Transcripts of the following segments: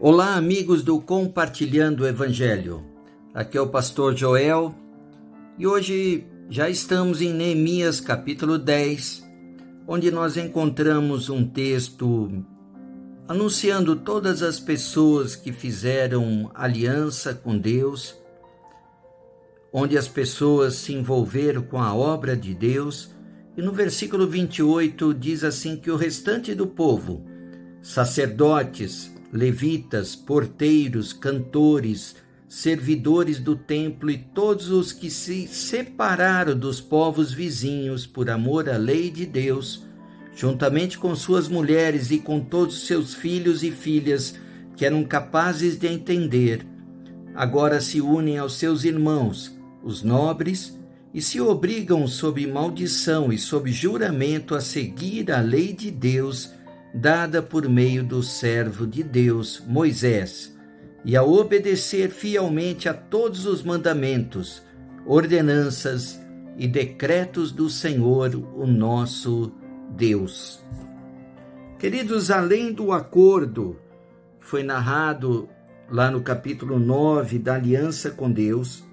Olá, amigos do Compartilhando o Evangelho. Aqui é o pastor Joel e hoje já estamos em Neemias capítulo 10, onde nós encontramos um texto anunciando todas as pessoas que fizeram aliança com Deus, onde as pessoas se envolveram com a obra de Deus. E no versículo 28 diz assim que o restante do povo, sacerdotes, levitas, porteiros, cantores, servidores do templo e todos os que se separaram dos povos vizinhos por amor à lei de Deus, juntamente com suas mulheres e com todos seus filhos e filhas que eram capazes de entender, agora se unem aos seus irmãos, os nobres, e se obrigam sob maldição e sob juramento a seguir a lei de Deus dada por meio do servo de Deus, Moisés, e a obedecer fielmente a todos os mandamentos, ordenanças e decretos do Senhor, o nosso Deus. Queridos, além do acordo, foi narrado lá no capítulo 9 da aliança com Deus,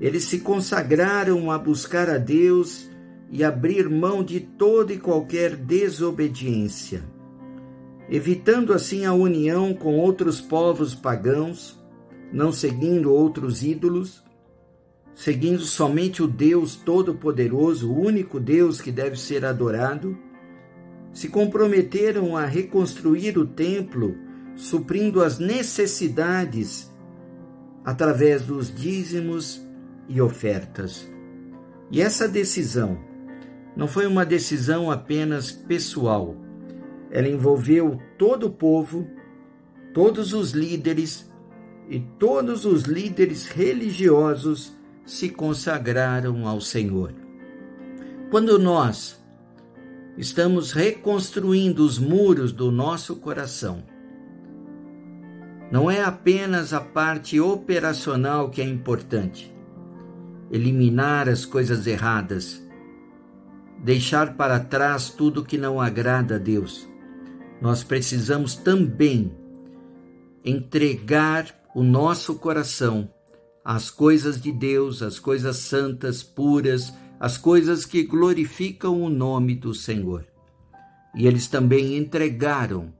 eles se consagraram a buscar a Deus e abrir mão de toda e qualquer desobediência, evitando assim a união com outros povos pagãos, não seguindo outros ídolos, seguindo somente o Deus Todo-Poderoso, o único Deus que deve ser adorado, se comprometeram a reconstruir o templo, suprindo as necessidades através dos dízimos e ofertas. E essa decisão não foi uma decisão apenas pessoal. Ela envolveu todo o povo, todos os líderes e todos os líderes religiosos se consagraram ao Senhor. Quando nós estamos reconstruindo os muros do nosso coração, não é apenas a parte operacional que é importante, eliminar as coisas erradas, deixar para trás tudo que não agrada a Deus. Nós precisamos também entregar o nosso coração às coisas de Deus, às coisas santas, puras, às coisas que glorificam o nome do Senhor. E eles também entregaram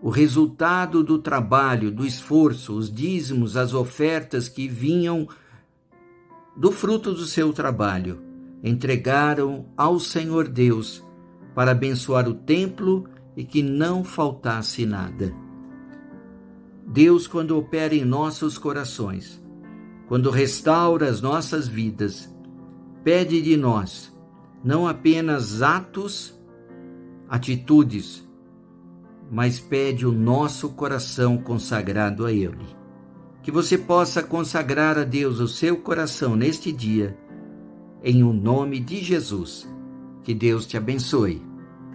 o resultado do trabalho, do esforço, os dízimos, as ofertas que vinham do fruto do seu trabalho entregaram ao Senhor Deus para abençoar o templo e que não faltasse nada. Deus, quando opera em nossos corações, quando restaura as nossas vidas, pede de nós não apenas atos, atitudes, mas pede o nosso coração consagrado a Ele. Que você possa consagrar a Deus o seu coração neste dia em o nome de Jesus. Que Deus te abençoe.